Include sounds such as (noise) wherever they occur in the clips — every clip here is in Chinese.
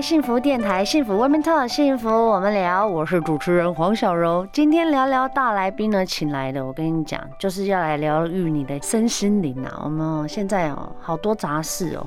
幸福电台，幸福 We Meet，幸福我们聊。我是主持人黄小柔。今天聊聊大来宾呢，请来的，我跟你讲，就是要来疗愈你的身心灵啊。我们现在哦，好多杂事哦，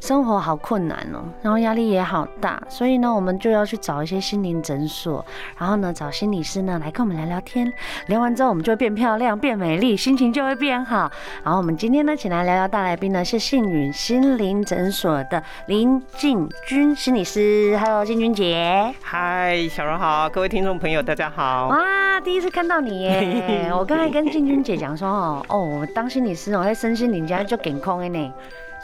生活好困难哦，然后压力也好大，所以呢，我们就要去找一些心灵诊所，然后呢，找心理师呢来跟我们聊聊天。聊完之后，我们就会变漂亮、变美丽，心情就会变好。然后我们今天呢，请来聊聊大来宾呢，是幸运心灵诊所的林静君。心理师，Hello，静君姐，嗨，小柔好，各位听众朋友，大家好。哇，第一次看到你耶！(laughs) 我刚才跟静君姐讲说，哦，哦，我当心理师，我在身心灵家就健康的呢。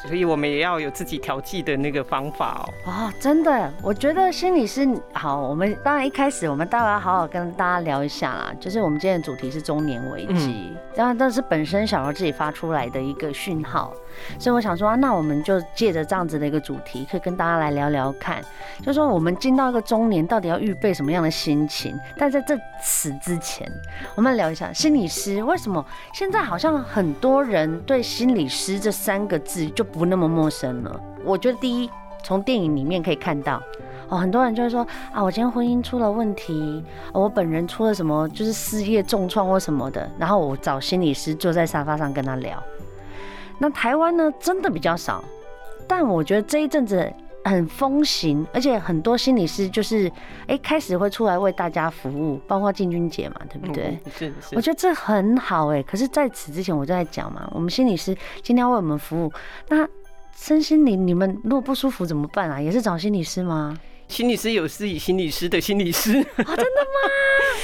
所以我们也要有自己调剂的那个方法哦。哦，真的，我觉得心理师好。我们当然一开始，我们待会要好好跟大家聊一下啦。就是我们今天的主题是中年危机，当然这是本身小柔自己发出来的一个讯号。所以我想说啊，那我们就借着这样子的一个主题，可以跟大家来聊聊看，就是说我们进到一个中年，到底要预备什么样的心情？但在这此之前，我们聊一下心理师为什么现在好像很多人对心理师这三个字就不那么陌生了。我觉得第一，从电影里面可以看到，哦，很多人就会说啊，我今天婚姻出了问题，我本人出了什么，就是事业重创或什么的，然后我找心理师坐在沙发上跟他聊。那台湾呢，真的比较少，但我觉得这一阵子很风行，而且很多心理师就是哎、欸、开始会出来为大家服务，包括静君姐嘛，对不对？是是。我觉得这很好哎、欸，可是在此之前我就在讲嘛，我们心理师今天要为我们服务，那身心灵你们如果不舒服怎么办啊？也是找心理师吗？心理师有自己心理师的心理师，哦，真的吗？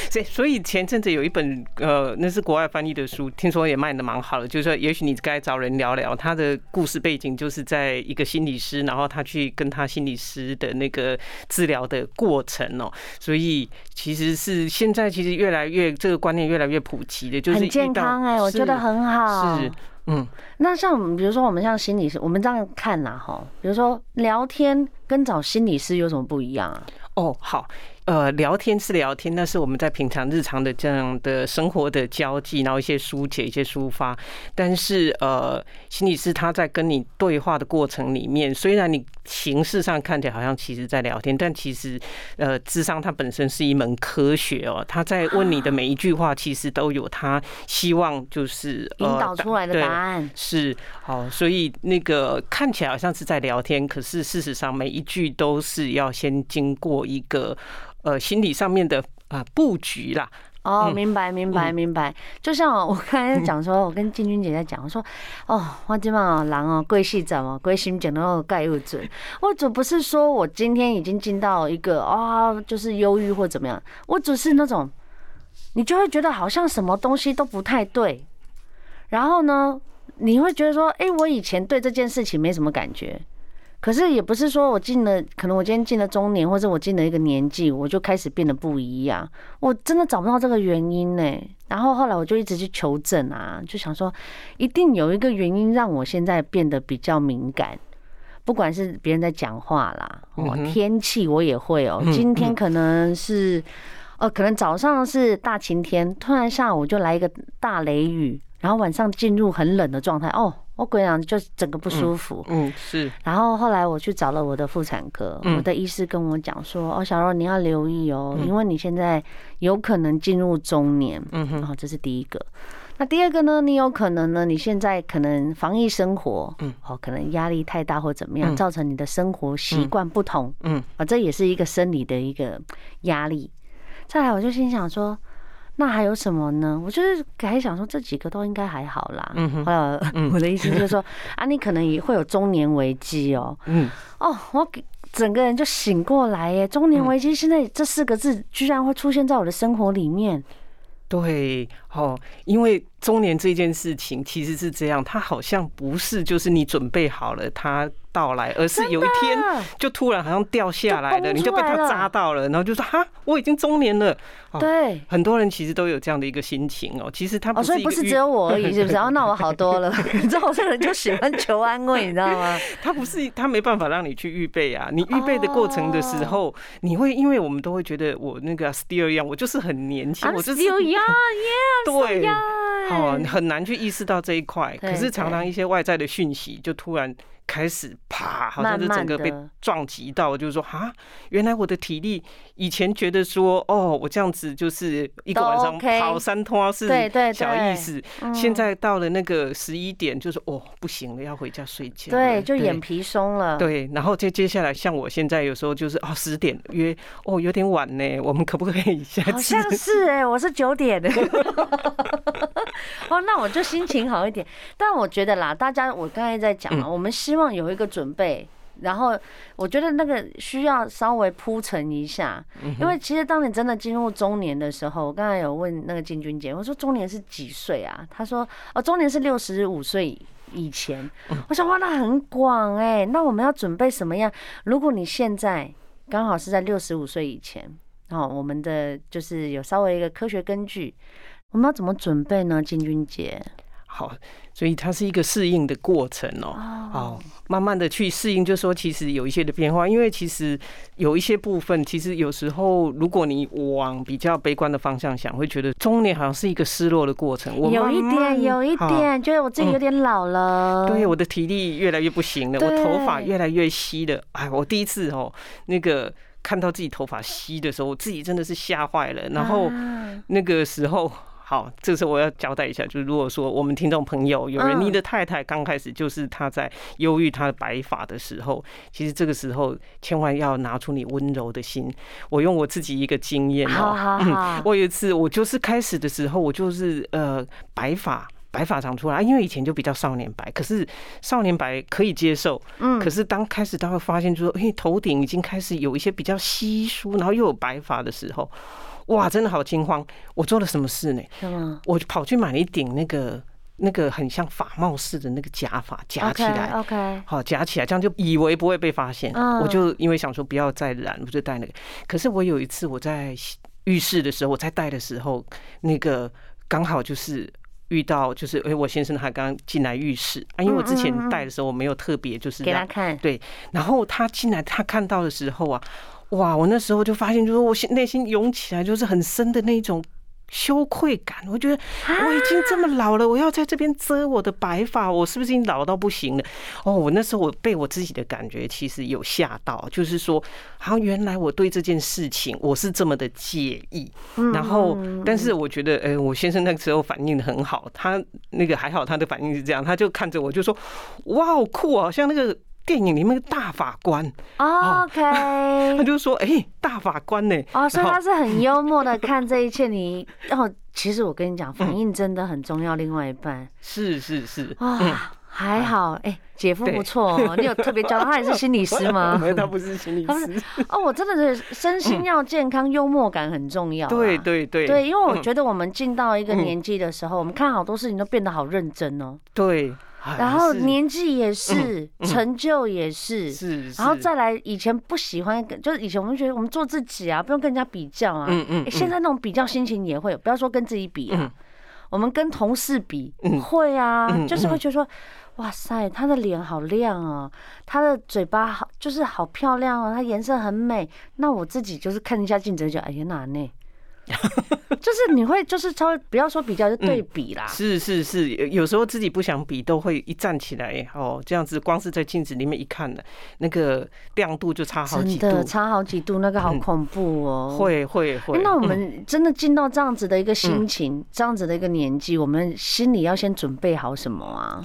(laughs) 所以，所以前阵子有一本呃，那是国外翻译的书，听说也卖的蛮好的。就是说，也许你该找人聊聊他的故事背景，就是在一个心理师，然后他去跟他心理师的那个治疗的过程哦。所以，其实是现在其实越来越这个观念越来越普及的，就是很健康哎，我觉得很好。是。嗯，那像比如说我们像心理师，我们这样看呐哈，比如说聊天跟找心理师有什么不一样啊？哦，好。呃，聊天是聊天，那是我们在平常日常的这样的生活的交际，然后一些疏解、一些抒发。但是，呃，心理师他在跟你对话的过程里面，虽然你形式上看起来好像其实在聊天，但其实，呃，智商它本身是一门科学哦。他在问你的每一句话，其实都有他希望就是引导出来的答案。是，好，所以那个看起来好像是在聊天，可是事实上每一句都是要先经过一个。呃，心理上面的啊布局啦。哦，明白，明白，明白。就像我刚才讲说，我跟静君姐在讲，我说，哦，我今晚哦，人哦，贵系怎么，贵心讲的盖又准。我只不是说我今天已经进到一个啊、哦，就是忧郁或怎么样，我只是那种，你就会觉得好像什么东西都不太对。然后呢，你会觉得说，哎，我以前对这件事情没什么感觉。可是也不是说我进了，可能我今天进了中年，或者我进了一个年纪，我就开始变得不一样。我真的找不到这个原因呢。然后后来我就一直去求证啊，就想说，一定有一个原因让我现在变得比较敏感。不管是别人在讲话啦，哦，天气我也会哦。今天可能是，呃，可能早上是大晴天，突然下午就来一个大雷雨，然后晚上进入很冷的状态哦。我鬼讲就整个不舒服，嗯，是。然后后来我去找了我的妇产科，我的医师跟我讲说，哦，小柔你要留意哦，因为你现在有可能进入中年，嗯哼，然后这是第一个。那第二个呢，你有可能呢，你现在可能防疫生活，嗯，哦，可能压力太大或怎么样，造成你的生活习惯不同，嗯，啊，这也是一个生理的一个压力。再来，我就心想说。那还有什么呢？我就是还想说这几个都应该还好啦。嗯哼。后来我的意思就是说啊，你可能也会有中年危机哦。嗯。哦，我整个人就醒过来耶！中年危机现在这四个字居然会出现在我的生活里面。对，哦，因为中年这件事情其实是这样，它好像不是就是你准备好了它到来，而是有一天就突然好像掉下来了，你就被它扎到了，然后就说哈，我已经中年了。对，很多人其实都有这样的一个心情哦。其实他不是，所以不是只有我而已，是不是？(laughs) 哦，那我好多了。你知道，有些人就喜欢求安慰，你知道吗？他不是，他没办法让你去预备啊。你预备的过程的时候，你会因为我们都会觉得我那个 still young，我就是很年轻，我就是 still young，对，好，很难去意识到这一块。可是常常一些外在的讯息就突然。开始啪，好像是整个被撞击到，就是说啊，原来我的体力以前觉得说哦，我这样子就是一个晚上跑三趟是小意思，现在到了那个十一点，就是哦不行了，要回家睡觉。对，就眼皮松了。对，然后接接下来像我现在有时候就是哦十点约哦有点晚呢，我们可不可以下次？好像是哎，我是九点的。(laughs) 哦，那我就心情好一点。但我觉得啦，大家我刚才在讲嘛，我们希望有一个准备。然后我觉得那个需要稍微铺陈一下，因为其实当你真的进入中年的时候，我刚才有问那个静君姐，我说中年是几岁啊？她说哦，中年是六十五岁以前。我想哇，那很广哎，那我们要准备什么样？如果你现在刚好是在六十五岁以前，哦，我们的就是有稍微一个科学根据。我们要怎么准备呢？静君姐，好，所以它是一个适应的过程哦。好，慢慢的去适应，就是说其实有一些的变化，因为其实有一些部分，其实有时候如果你往比较悲观的方向想，会觉得中年好像是一个失落的过程。我有一点，有一点，觉得我自己有点老了。对，我的体力越来越不行了，我头发越来越稀了。哎，我第一次哦，那个。看到自己头发稀的时候，我自己真的是吓坏了。然后那个时候，好，这时候我要交代一下，就是如果说我们听众朋友有人，你的太太刚开始就是她在忧郁她的白发的时候，其实这个时候千万要拿出你温柔的心。我用我自己一个经验哦，我有一次我就是开始的时候，我就是呃白发。白发长出来，因为以前就比较少年白，可是少年白可以接受，嗯，可是当开始他会发现，就说，哎，头顶已经开始有一些比较稀疏，然后又有白发的时候，哇，真的好惊慌！我做了什么事呢？嗯，我就跑去买了一顶那个那个很像发帽似的那个假发，夹起来，OK，好夹起来，这样就以为不会被发现。我就因为想说不要再染，我就戴那个。可是我有一次我在浴室的时候，我在戴的时候，那个刚好就是。遇到就是哎，我先生他刚进来浴室啊，因为我之前戴的时候我没有特别就是给他看，对，然后他进来他看到的时候啊，哇，我那时候就发现就是我心内心涌起来就是很深的那种。羞愧感，我觉得我已经这么老了，我要在这边遮我的白发，我是不是已经老到不行了？哦，我那时候我被我自己的感觉其实有吓到，就是说，好像原来我对这件事情我是这么的介意。然后，但是我觉得，哎，我先生那个时候反应很好，他那个还好，他的反应是这样，他就看着我就说：“哇，好酷啊，好像那个。”电影里面的大法官，OK，(laughs) 他就说：“哎，大法官呢？”哦，所以他是很幽默的看这一切。你 (laughs) 哦，其实我跟你讲，反应真的很重要。另外一半是是是啊，还好哎，姐夫不错哦。你有特别教他，(laughs) 也是心理师吗？没有，他不是心理师。哦，我真的是身心要健康，幽默感很重要。对对对对，因为我觉得我们进到一个年纪的时候，我们看好多事情都变得好认真哦。对。然后年纪也是，成就也是，是，然后再来以前不喜欢，就是以前我们觉得我们做自己啊，不用跟人家比较啊。嗯嗯。现在那种比较心情也会有，不要说跟自己比啊，我们跟同事比会啊，就是会觉得说，哇塞，他的脸好亮哦，他的嘴巴好，就是好漂亮哦，他颜色很美。那我自己就是看一下镜子就，哎呀哪呢？(laughs) 就是你会就是稍微不要说比较，就对比啦。是是是，有时候自己不想比，都会一站起来哦，这样子光是在镜子里面一看呢，那个亮度就差好几度，差好几度，那个好恐怖哦。会会会。那我们真的进到这样子的一个心情，这样子的一个年纪，我们心里要先准备好什么啊？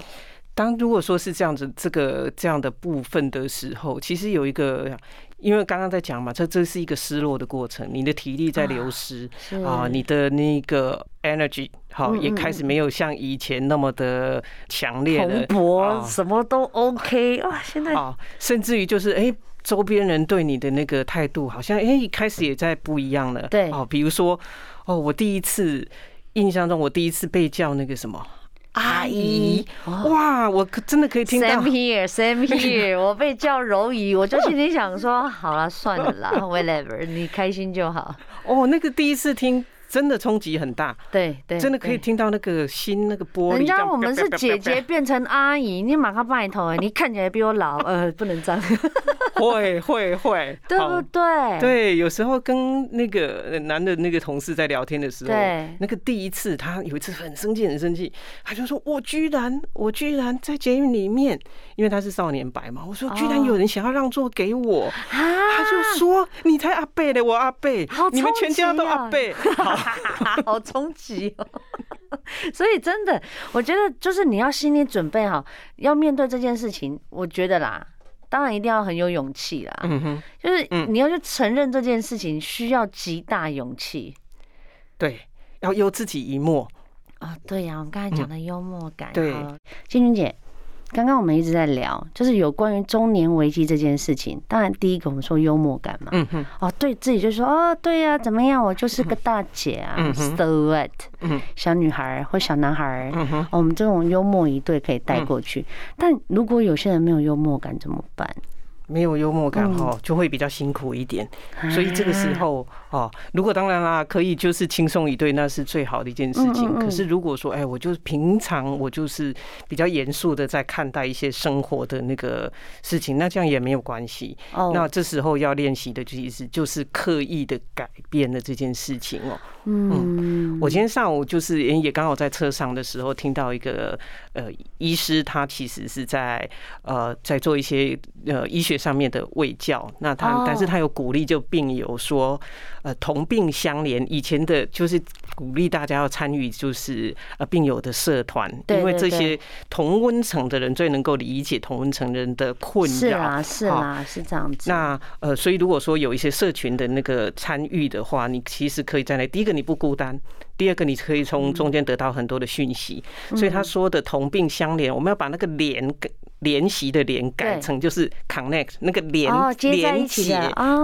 当如果说是这样子，这个这样的部分的时候，其实有一个。因为刚刚在讲嘛，这这是一个失落的过程，你的体力在流失啊，你的那个 energy 好也开始没有像以前那么的强烈了，蓬勃，什么都 OK 啊，现在啊，甚至于就是哎，周边人对你的那个态度好像哎一开始也在不一样了，对，哦，比如说哦，我第一次印象中我第一次被叫那个什么。阿姨，哇，我可真的可以听到。Same here, same here。我被叫柔姨，我就心里想说，好了，算了啦，(laughs) whatever，你开心就好。哦，那个第一次听。真的冲击很大，对对，真的可以听到那个心那个玻璃。人家我们是姐姐变成阿姨，你马上拜头哎，(laughs) 你看起来比我老，呃，(laughs) 不能这样。会会会，(laughs) 对不对？对，有时候跟那个男的那个同事在聊天的时候，对，那个第一次他有一次很生气很生气，他就说：“我居然我居然在捷运里面，因为他是少年白嘛，我说居然有人想要让座给我，他就说你才阿贝嘞，我阿贝，你们全家都阿贝。”好 (laughs) 冲击哦！所以真的，我觉得就是你要心里准备好，要面对这件事情。我觉得啦，当然一定要很有勇气啦。嗯哼，就是你要去承认这件事情，需要极大勇气。对，要忧自己一默啊！对呀，我们刚才讲的幽默感。对，金君姐。刚刚我们一直在聊，就是有关于中年危机这件事情。当然，第一个我们说幽默感嘛，嗯哼，哦，对自己就说，哦，对呀，怎么样？我就是个大姐啊，so what？小女孩或小男孩，我们这种幽默一对可以带过去。但如果有些人没有幽默感怎么办？没有幽默感哈，就会比较辛苦一点。所以这个时候哦，如果当然啦，可以就是轻松一对，那是最好的一件事情。可是如果说哎，我就是平常我就是比较严肃的在看待一些生活的那个事情，那这样也没有关系。那这时候要练习的其实就是刻意的改变了这件事情哦。嗯，我今天上午就是也刚好在车上的时候听到一个呃医师，他其实是在呃在做一些呃医学。上面的卫教，那他但是他有鼓励就病友说，呃同病相怜，以前的就是鼓励大家要参与，就是呃病友的社团，因为这些同温层的人最能够理解同温层人的困扰。是啊，是啊，是这样子。那呃，所以如果说有一些社群的那个参与的话，你其实可以在那，第一个你不孤单，第二个你可以从中间得到很多的讯息。所以他说的同病相怜，我们要把那个连给。联系的联改成就是 connect 那个连连接，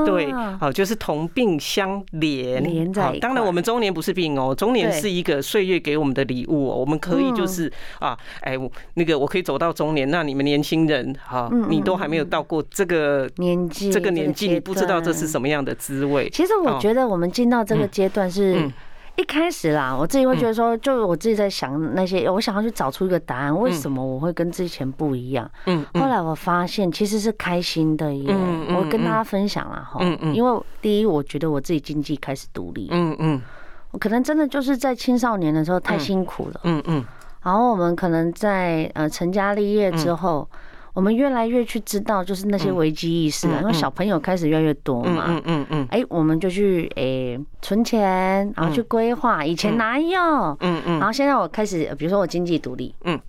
对，好，就是同病相怜。连在当然我们中年不是病哦，中年是一个岁月给我们的礼物哦。我们可以就是啊，哎，那个我可以走到中年，那你们年轻人哈，你都还没有到过这个年纪，这个年纪你不知道这是什么样的滋味。其实我觉得我们进到这个阶段是。一开始啦，我自己会觉得说，就我自己在想那些，我想要去找出一个答案，为什么我会跟之前不一样？嗯，后来我发现其实是开心的耶。我跟大家分享了哈，因为第一，我觉得我自己经济开始独立。嗯嗯，我可能真的就是在青少年的时候太辛苦了。嗯嗯，然后我们可能在呃成家立业之后。我们越来越去知道，就是那些危机意识啊，因为小朋友开始越来越多嘛，嗯嗯嗯，哎，我们就去哎存钱，然后去规划，以前哪有，嗯嗯，然后现在我开始，比如说我经济独立，嗯。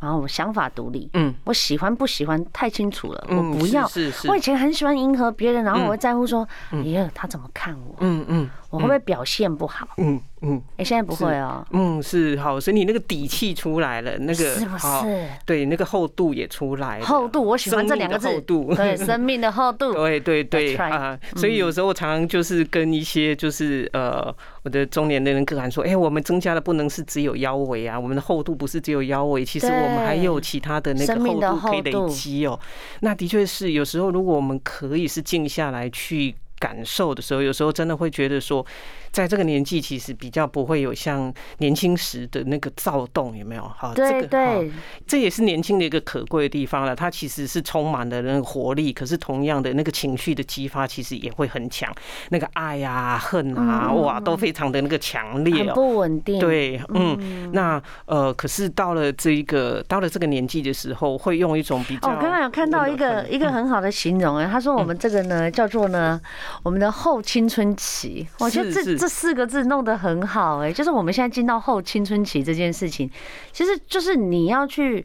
然后我想法独立，嗯，我喜欢不喜欢太清楚了，我不要。是是。我以前很喜欢迎合别人，然后我会在乎说，耶，他怎么看我？嗯嗯，我会不会表现不好？嗯嗯。哎，现在不会哦。嗯，是好，所以你那个底气出来了，那个是不是？对，那个厚度也出来了。厚度，我喜欢这两个字。厚度，(laughs) 对，生命的厚度。(laughs) 对对对啊，所以有时候我常常就是跟一些就是呃。我的中年的人个案说：“哎，我们增加的不能是只有腰围啊，我们的厚度不是只有腰围，其实我们还有其他的那个厚度可以累积哦。那的确是，有时候如果我们可以是静下来去感受的时候，有时候真的会觉得说。”在这个年纪，其实比较不会有像年轻时的那个躁动，有没有？哈，这个对，这也是年轻的一个可贵的地方了。它其实是充满了那个活力，可是同样的那个情绪的激发，其实也会很强。那个爱啊、恨啊，哇，都非常的那个强烈哦。不稳定。对，嗯，那呃，可是到了这一个到了这个年纪的时候，会用一种比较……我刚刚有看到一个一个很好的形容哎，他说我们这个呢叫做呢我们的后青春期，我觉得这。这四个字弄得很好哎，就是我们现在进到后青春期这件事情，其实就是你要去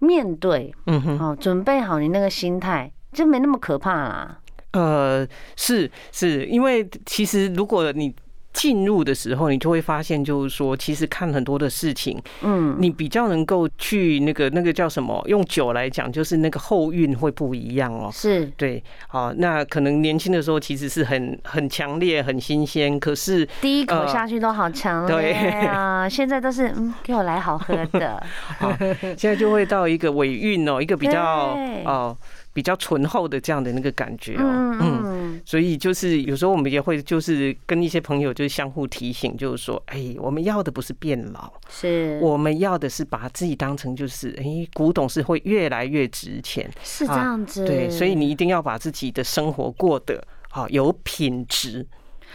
面对，嗯哼，好，准备好你那个心态，就没那么可怕啦。呃，是是，因为其实如果你进入的时候，你就会发现，就是说，其实看很多的事情，嗯，你比较能够去那个那个叫什么？用酒来讲，就是那个后韵会不一样哦。是，对，好，那可能年轻的时候其实是很很强烈、很新鲜，可是第一口下去都好强烈啊！(laughs) 现在都是嗯，给我来好喝的。(laughs) 好，现在就会到一个尾韵哦，一个比较哦。比较醇厚的这样的那个感觉哦，嗯，所以就是有时候我们也会就是跟一些朋友就是相互提醒，就是说，哎，我们要的不是变老，是。我们要的是把自己当成就是，哎，古董是会越来越值钱，是这样子，对，所以你一定要把自己的生活过得好有品质。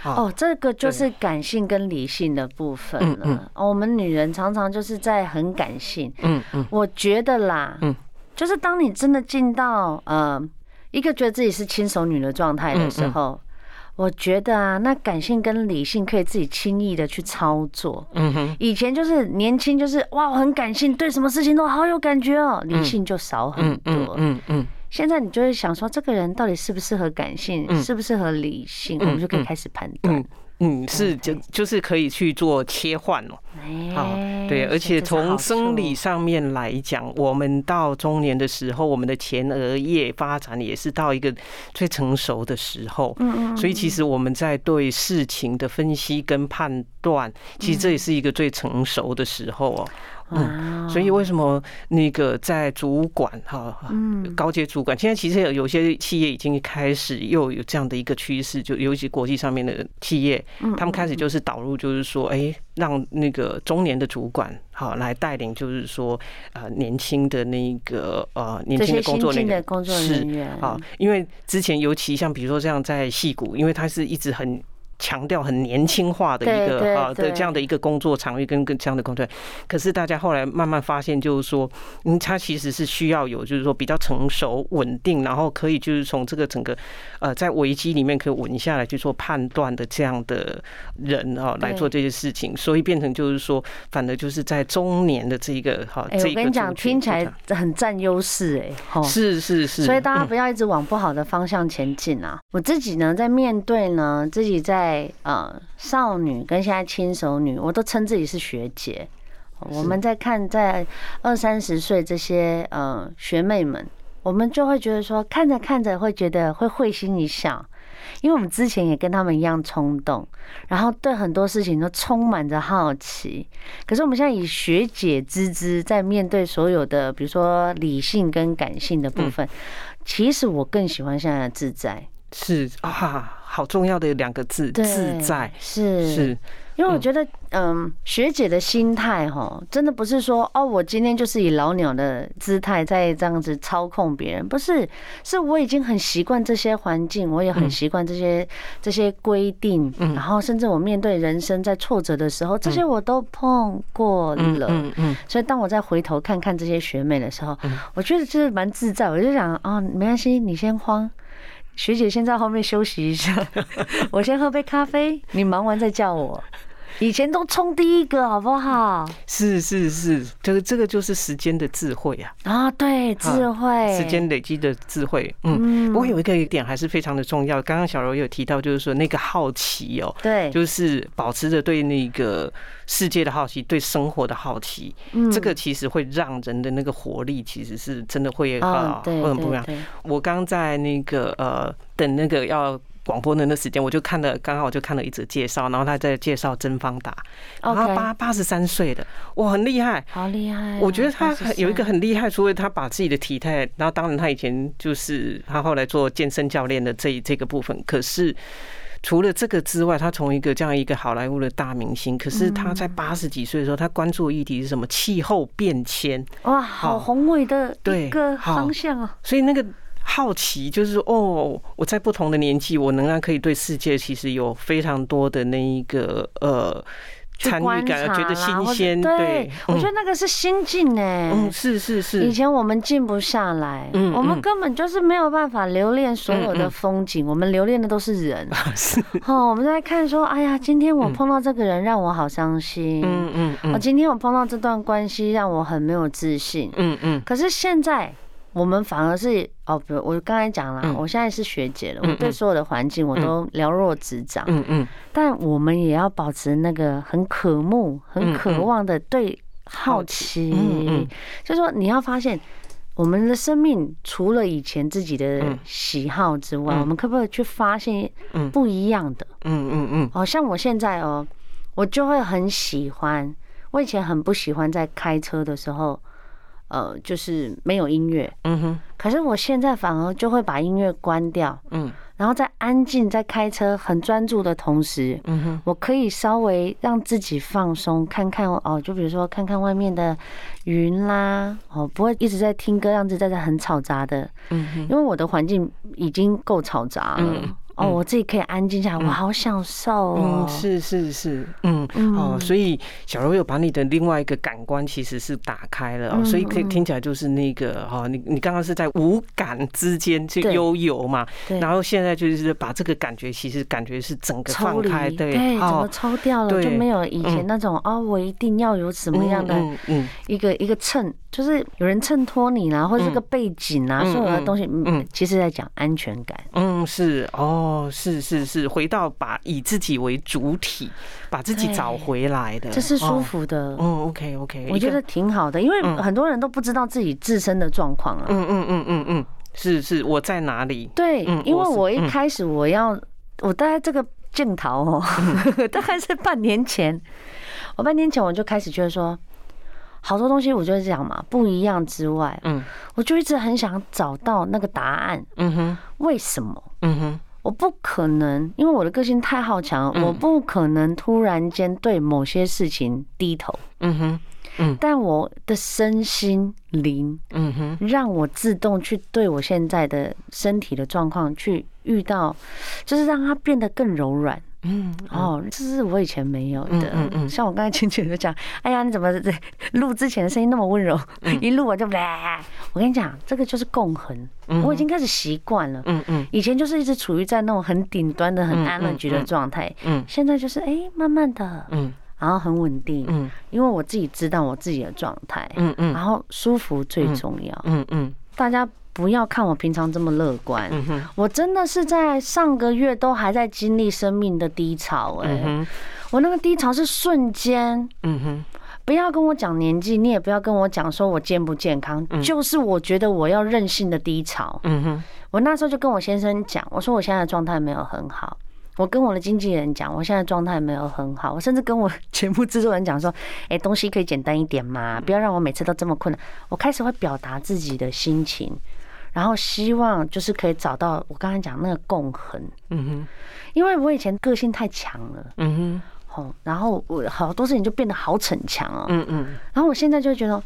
哦，这个就是感性跟理性的部分了。我们女人常常就是在很感性，嗯嗯，我觉得啦，嗯。就是当你真的进到呃一个觉得自己是轻熟女的状态的时候，我觉得啊，那感性跟理性可以自己轻易的去操作。嗯哼，以前就是年轻，就是哇，我很感性，对什么事情都好有感觉哦，理性就少很多。嗯嗯，现在你就会想说，这个人到底适不适合感性，适不适合理性，我们就可以开始判断。嗯，是就就是可以去做切换哦。好，对，而且从生理上面来讲，我们到中年的时候，我们的前额叶发展也是到一个最成熟的时候。嗯嗯。所以其实我们在对事情的分析跟判断，其实这也是一个最成熟的时候哦。嗯，所以为什么那个在主管哈，嗯，高阶主管，现在其实有有些企业已经开始又有这样的一个趋势，就尤其国际上面的企业，他们开始就是导入，就是说，哎，让那个中年的主管哈来带领，就是说，呃，年轻的那个呃年轻的工作人员。是啊，因为之前尤其像比如说这样在戏谷，因为他是一直很。强调很年轻化的一个啊的这样的一个工作场域跟跟这样的工作，可是大家后来慢慢发现，就是说，嗯，他其实是需要有就是说比较成熟稳定，然后可以就是从这个整个呃在危机里面可以稳下来去做判断的这样的人啊来做这些事情，所以变成就是说，反而就是在中年的这一个哈，这个我跟你讲，听起来很占优势哎，是是是，所以大家不要一直往不好的方向前进啊。我自己呢，在面对呢，自己在。在呃，少女跟现在轻熟女，我都称自己是学姐。我们在看在二三十岁这些呃学妹们，我们就会觉得说，看着看着会觉得会会心一笑，因为我们之前也跟他们一样冲动，然后对很多事情都充满着好奇。可是我们现在以学姐之姿在面对所有的，比如说理性跟感性的部分，其实我更喜欢现在的自在。是啊。好重要的两个字，自在。是。是，因为我觉得，嗯，学姐的心态哈，真的不是说哦，我今天就是以老鸟的姿态在这样子操控别人，不是，是我已经很习惯这些环境，我也很习惯这些这些规定，然后甚至我面对人生在挫折的时候，这些我都碰过了，嗯嗯，所以当我再回头看看这些学妹的时候，我觉得就是蛮自在，我就想哦，没关系，你先慌。学姐先在后面休息一下，(laughs) 我先喝杯咖啡，你忙完再叫我。以前都冲第一个，好不好？是是是，这个这个就是时间的智慧啊！啊，对，智慧，时间累积的智慧。嗯，不过有一个点还是非常的重要。刚刚小柔有提到，就是说那个好奇哦，对，就是保持着对那个世界的好奇，对生活的好奇。嗯，这个其实会让人的那个活力，其实是真的会啊，会很不一样。我刚在那个呃，等那个要。广播的那时间，我就看了，刚好我就看了一则介绍，然后他在介绍曾方达，然后他八八十三岁的，哇，很厉害，好厉害！我觉得他有一个很厉害，除了他把自己的体态，然后当然他以前就是他后来做健身教练的这这个部分，可是除了这个之外，他从一个这样一个好莱坞的大明星，可是他在八十几岁的时候，他关注的议题是什么？气候变迁，哇，好宏伟的一个方向啊！所以那个。好奇就是哦，我在不同的年纪，我仍然可以对世界其实有非常多的那一个呃参与感，觉得新鲜。对，我觉得那个是心境哎，嗯，是是是。以前我们静不下来，嗯，我们根本就是没有办法留恋所有的风景，我们留恋的都是人。(laughs) 是哦，我们在看说，哎呀，今天我碰到这个人让我好伤心，嗯嗯，我今天我碰到这段关系让我很没有自信，嗯嗯。可是现在。我们反而是哦，比如我刚才讲了，我现在是学姐了，我对所有的环境我都了若指掌。嗯嗯。但我们也要保持那个很渴慕、很渴望的对好奇。嗯。就是说，你要发现我们的生命除了以前自己的喜好之外，我们可不可以去发现不一样的？嗯嗯嗯。哦，像我现在哦，我就会很喜欢。我以前很不喜欢在开车的时候。呃，就是没有音乐，嗯哼。可是我现在反而就会把音乐关掉，嗯，然后在安静在开车很专注的同时，嗯哼，我可以稍微让自己放松，看看哦，就比如说看看外面的云啦，哦，不会一直在听歌，让自己在这很吵杂的，嗯哼，因为我的环境已经够吵杂了。嗯哦，我自己可以安静下来，我好享受哦。嗯，是是是，嗯，哦，所以小柔有把你的另外一个感官其实是打开了哦，所以可以听起来就是那个哈，你你刚刚是在五感之间去悠游嘛，然后现在就是把这个感觉，其实感觉是整个放开，对，对，怎么抽掉了，就没有以前那种哦，我一定要有什么样的一个一个衬，就是有人衬托你啦，或者这个背景啊，所有的东西，嗯，其实在讲安全感，嗯，是哦。哦，是是是，回到把以自己为主体，把自己找回来的，这是舒服的。嗯，OK OK，我觉得挺好的，因为很多人都不知道自己自身的状况啊。嗯嗯嗯嗯嗯，是是，我在哪里？对，因为我一开始我要，我大概这个镜头哦，(laughs) 大概是半年前，我半年前我就开始觉得说。好多东西我就是这样嘛，不一样之外，嗯，我就一直很想找到那个答案，嗯哼，为什么？嗯哼，我不可能，因为我的个性太好强，我不可能突然间对某些事情低头，嗯哼，嗯，但我的身心灵，嗯哼，让我自动去对我现在的身体的状况去遇到，就是让它变得更柔软。嗯，哦，这是我以前没有的。嗯嗯，像我刚才浅浅的讲，哎呀，你怎么录之前的声音那么温柔？一录我就，我跟你讲，这个就是共恒。我已经开始习惯了。嗯嗯，以前就是一直处于在那种很顶端的、很安乐局的状态。嗯，现在就是哎，慢慢的，嗯，然后很稳定。嗯，因为我自己知道我自己的状态。嗯嗯，然后舒服最重要。嗯嗯，大家。不要看我平常这么乐观，我真的是在上个月都还在经历生命的低潮哎，我那个低潮是瞬间，嗯哼，不要跟我讲年纪，你也不要跟我讲说我健不健康，就是我觉得我要任性的低潮，嗯哼，我那时候就跟我先生讲，我说我现在的状态没有很好。我跟我的经纪人讲，我现在状态没有很好。我甚至跟我节目制作人讲说：“哎，东西可以简单一点嘛，不要让我每次都这么困难。”我开始会表达自己的心情，然后希望就是可以找到我刚才讲那个共恒。嗯哼，因为我以前个性太强了。嗯哼，好，然后我好多事情就变得好逞强哦。嗯嗯，然后我现在就觉得。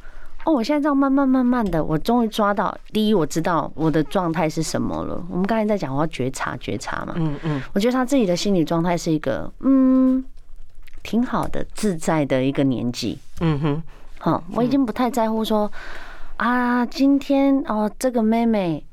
哦，我现在这样慢慢慢慢的，我终于抓到。第一，我知道我的状态是什么了。我们刚才在讲，我要觉察觉察嘛。嗯嗯。我觉得他自己的心理状态是一个，嗯，挺好的、自在的一个年纪。嗯哼。好，我已经不太在乎说，啊，今天哦，这个妹妹。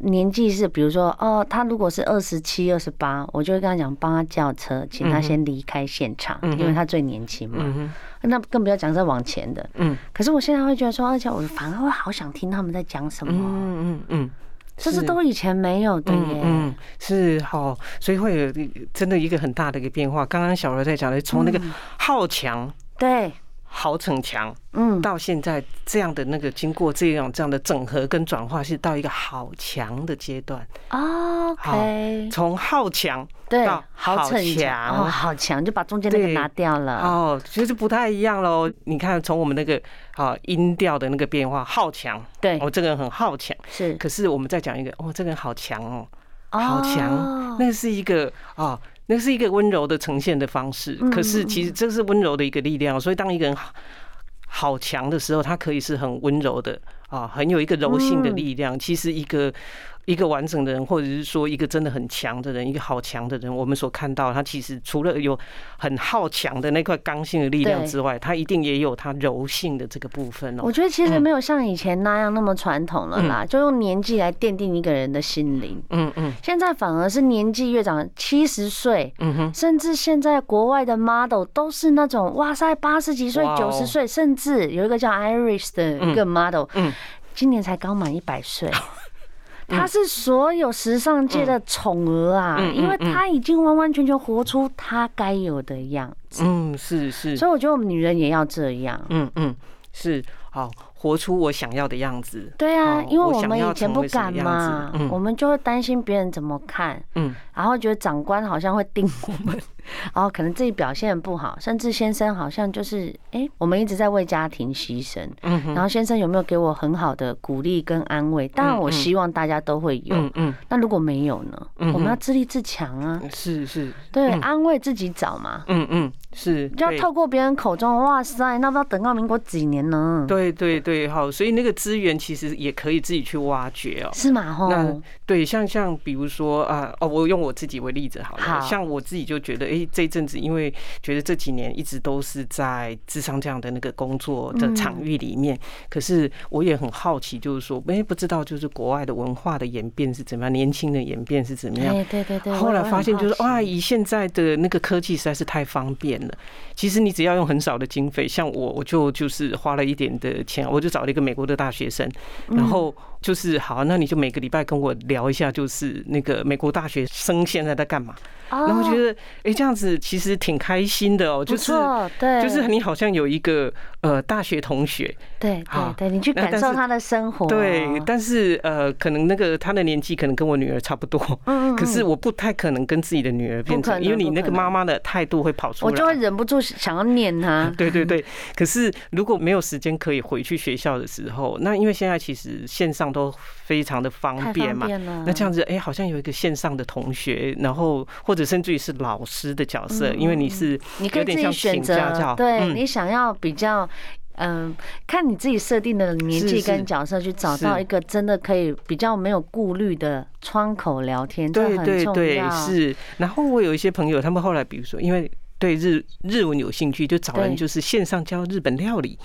年纪是，比如说，哦，她如果是二十七、二十八，我就会跟她讲，帮她叫车，请她先离开现场，因为她最年轻嘛。那更不要讲再往前的。嗯。可是我现在会觉得说，而且我反而会好想听他们在讲什么。嗯嗯嗯。这是都以前没有的耶。嗯。是好，所以会有真的一个很大的一个变化。刚刚小柔在讲的，从那个好强。对。好逞强，嗯，到现在这样的那个经过这样这样的整合跟转化，是到一个好强的阶段。OK，从好强到好逞强，哦，好强就把中间那个拿掉了。哦，其实不太一样喽。你看，从我们那个啊音调的那个变化，好强，对，我这个人很好强，是。可是我们再讲一个，哦，这个人好强哦，好强，那是一个啊。那是一个温柔的呈现的方式，可是其实这是温柔的一个力量，所以当一个人好强的时候，他可以是很温柔的啊，很有一个柔性的力量。其实一个。一个完整的人，或者是说一个真的很强的人，一个好强的人，我们所看到他其实除了有很好强的那块刚性的力量之外，他一定也有他柔性的这个部分哦。我觉得其实没有像以前那样那么传统了啦，就用年纪来奠定一个人的心灵。嗯嗯。现在反而是年纪越长，七十岁，嗯哼，甚至现在国外的 model 都是那种哇塞，八十几岁、九十岁，甚至有一个叫 Iris 的一个 model，嗯。今年才刚满一百岁。(laughs) 他是所有时尚界的宠儿啊，因为他已经完完全全活出他该有的样子。嗯，是是。所以我觉得我们女人也要这样。嗯嗯，是好。活出我想要的样子。对啊，因为我们以前不敢嘛，我们就会担心别人怎么看，嗯，然后觉得长官好像会盯我们，然后可能自己表现不好，甚至先生好像就是，哎，我们一直在为家庭牺牲，嗯，然后先生有没有给我很好的鼓励跟安慰？当然，我希望大家都会有，嗯嗯。那如果没有呢？我们要自立自强啊，是是，对，安慰自己找嘛，嗯嗯，是，就要透过别人口中，哇塞，那不知道等到民国几年呢？对对。对，好，所以那个资源其实也可以自己去挖掘哦。是吗？那对，像像比如说啊，哦，我用我自己为例子好了。好，像我自己就觉得，哎，这阵子因为觉得这几年一直都是在智商这样的那个工作的场域里面，可是我也很好奇，就是说，哎，不知道就是国外的文化的演变是怎么样，年轻的演变是怎么样？对对对对。后来发现就是哇，以现在的那个科技实在是太方便了。其实你只要用很少的经费，像我，我就就是花了一点的钱，我就找了一个美国的大学生，然后。就是好，那你就每个礼拜跟我聊一下，就是那个美国大学生现在在干嘛？然后觉得哎，这样子其实挺开心的哦。就是对，就是你好像有一个呃大学同学，对对对，你去感受他的生活。对，但是呃，可能那个他的年纪可能跟我女儿差不多，嗯，可是我不太可能跟自己的女儿变成，因为你那个妈妈的态度会跑出来，我就会忍不住想要念他。(laughs) 对对对，(laughs) 可是如果没有时间可以回去学校的时候，那因为现在其实线上。都非常的方便嘛，那这样子，哎，好像有一个线上的同学，然后或者甚至于是老师的角色，因为你是有点像请家教，对你想要比较，嗯，看你自己设定的年纪跟角色，去找到一个真的可以比较没有顾虑的窗口聊天，对对对，是。然后我有一些朋友，他们后来比如说因为对日日文有兴趣，就找人就是线上教日本料理。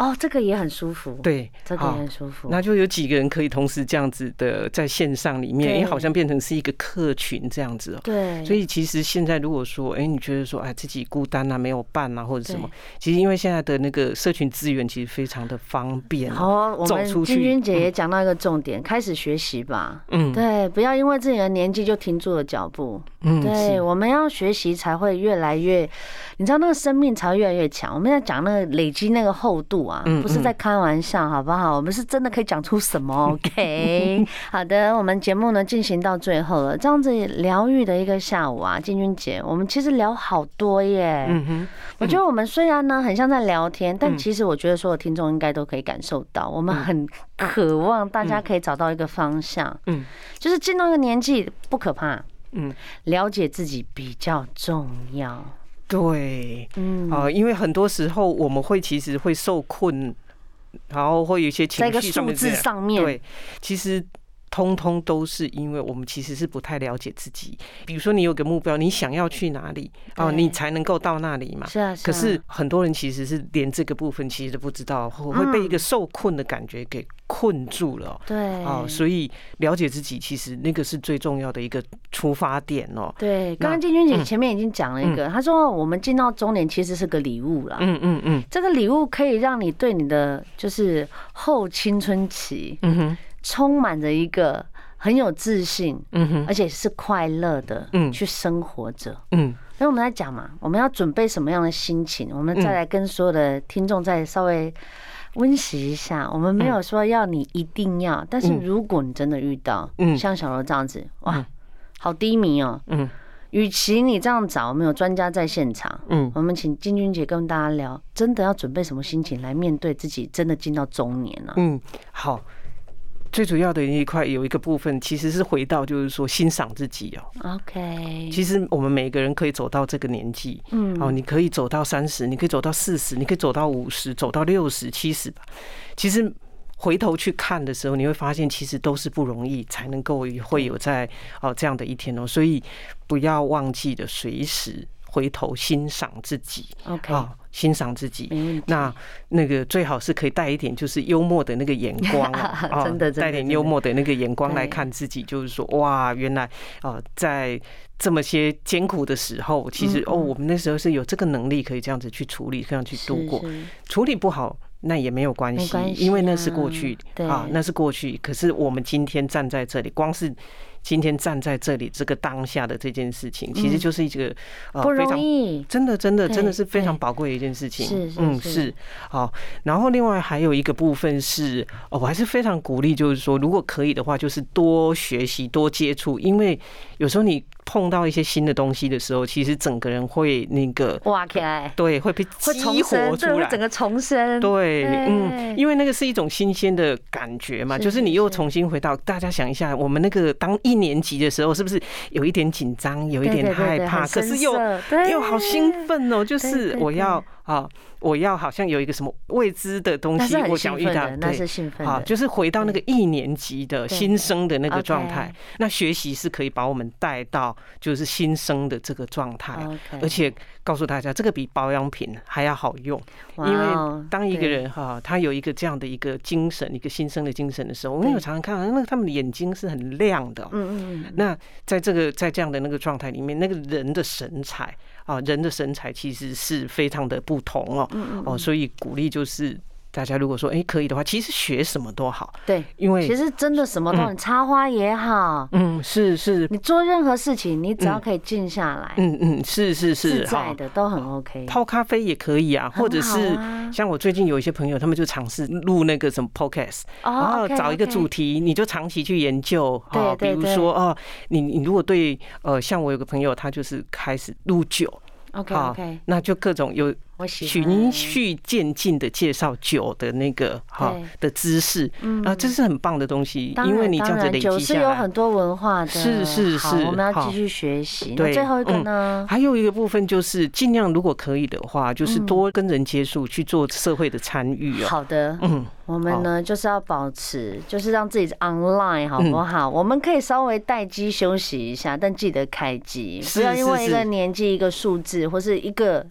哦，这个也很舒服。对，这个也很舒服。那就有几个人可以同时这样子的在线上里面，也好像变成是一个客群这样子哦。对。所以其实现在如果说，哎，你觉得说，哎，自己孤单啊，没有伴啊，或者什么，其实因为现在的那个社群资源其实非常的方便。好，我们君君姐也讲到一个重点，开始学习吧。嗯。对，不要因为自己的年纪就停住了脚步。嗯。对，我们要学习才会越来越，你知道那个生命才会越来越强。我们要讲那个累积那个厚度。不是在开玩笑，好不好？我们是真的可以讲出什么？(laughs) OK，好的，我们节目呢进行到最后了，这样子疗愈的一个下午啊，静君姐，我们其实聊好多耶。嗯哼，我觉得我们虽然呢很像在聊天，但其实我觉得所有听众应该都可以感受到，我们很渴望大家可以找到一个方向。嗯，就是进到一个年纪不可怕，嗯，了解自己比较重要。对，嗯啊，因为很多时候我们会其实会受困，然后会有一些情绪上面，上面对，其实。通通都是因为我们其实是不太了解自己。比如说，你有个目标，你想要去哪里哦，你才能够到那里嘛。是啊。可是很多人其实是连这个部分其实都不知道，会被一个受困的感觉给困住了。对。哦，所以了解自己其实那个是最重要的一个出发点哦。对。刚刚建军姐前面已经讲了一个，她说我们进到中年其实是个礼物啦。嗯嗯嗯。这个礼物可以让你对你的就是后青春期，嗯哼。充满着一个很有自信，嗯哼，而且是快乐的，嗯，去生活着，嗯。所以我们来讲嘛，我们要准备什么样的心情？我们再来跟所有的听众再稍微温习一下。我们没有说要你一定要，但是如果你真的遇到，嗯，像小罗这样子，哇，好低迷哦，嗯。与其你这样找，我们有专家在现场，嗯，我们请金君姐跟大家聊，真的要准备什么心情来面对自己真的进到中年了？嗯，好。最主要的一块有一个部分，其实是回到就是说欣赏自己哦。OK，其实我们每个人可以走到这个年纪，嗯，哦，你可以走到三十，你可以走到四十，你可以走到五十，走到六十、七十吧。其实回头去看的时候，你会发现其实都是不容易才能够会有在哦这样的一天哦。所以不要忘记的随时回头欣赏自己。OK。欣赏自己，那那个最好是可以带一点就是幽默的那个眼光啊，(laughs) 真的带点幽默的那个眼光来看自己，就是说哇，原来啊，在这么些艰苦的时候，其实哦，我们那时候是有这个能力可以这样子去处理，这样去度过。处理不好，那也没有关系，因为那是过去啊，那是过去。可是我们今天站在这里，光是。今天站在这里，这个当下的这件事情，其实就是一个呃非常真的真的真的是非常宝贵的一件事情。嗯是好。然后另外还有一个部分是，哦，我还是非常鼓励，就是说如果可以的话，就是多学习多接触，因为有时候你。碰到一些新的东西的时候，其实整个人会那个哇起来，对，会被激活出来，整个重生。对，嗯，因为那个是一种新鲜的感觉嘛，就是你又重新回到。大家想一下，我们那个当一年级的时候，是不是有一点紧张，有一点害怕，可是又又好兴奋哦，就是我要。啊，我要好像有一个什么未知的东西，我想遇到，那是兴奋的，好，就是回到那个一年级的新生的那个状态。那学习是可以把我们带到就是新生的这个状态，而且告诉大家，这个比保养品还要好用。因为当一个人哈，他有一个这样的一个精神，一个新生的精神的时候，我们有常常看到，那个他们的眼睛是很亮的。嗯嗯嗯。那在这个在这样的那个状态里面，那个人的神采。啊，人的神采其实是非常的不同哦，哦，所以鼓励就是大家如果说哎可以的话，其实学什么都好，对，因为其实真的什么都好，插花也好，嗯，是是，你做任何事情，你只要可以静下来，嗯嗯，是是是，自在的都很 OK，泡咖啡也可以啊，或者是像我最近有一些朋友，他们就尝试录那个什么 Podcast，然后找一个主题，你就长期去研究，哈，比如说哦，你你如果对呃，像我有个朋友，他就是开始录酒。OK OK，那就各种有循序渐进的介绍酒的那个哈的知识，啊，这是很棒的东西，因为你这样子累积下来，酒是有很多文化的，是是是，我们要继续学习。对，最后一个呢，还有一个部分就是尽量如果可以的话，就是多跟人接触，去做社会的参与。好的，嗯，我们呢就是要保持，就是让自己 online 好不好？我们可以稍微待机休息一下，但记得开机，不要因为一个年纪、一个数字或是一个。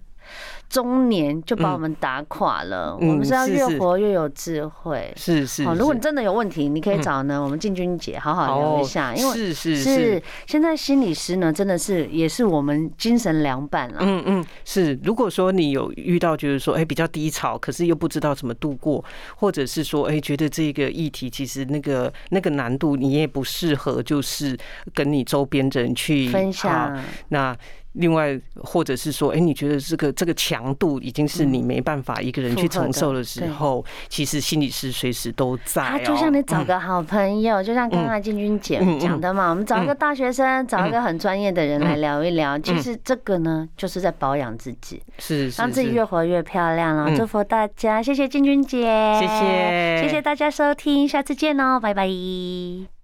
中年就把我们打垮了。我们是要越活越有智慧。是是。好，如果你真的有问题，你可以找呢我们静君姐好好聊一下。因为是是是。现在心理师呢，真的是也是我们精神良伴了。嗯嗯，是。如果说你有遇到就是说，哎，比较低潮，可是又不知道怎么度过，或者是说，哎，觉得这个议题其实那个那个难度，你也不适合，就是跟你周边的人去分享。那。另外，或者是说，哎，你觉得这个这个强度已经是你没办法一个人去承受的时候，其实心理师随时都在。他就像你找个好朋友，就像刚才静君姐讲的嘛，我们找一个大学生，找一个很专业的人来聊一聊。其实这个呢，就是在保养自己，是让自己越活越漂亮了。祝福大家，谢谢静君姐，谢谢，谢谢大家收听，下次见哦，拜拜。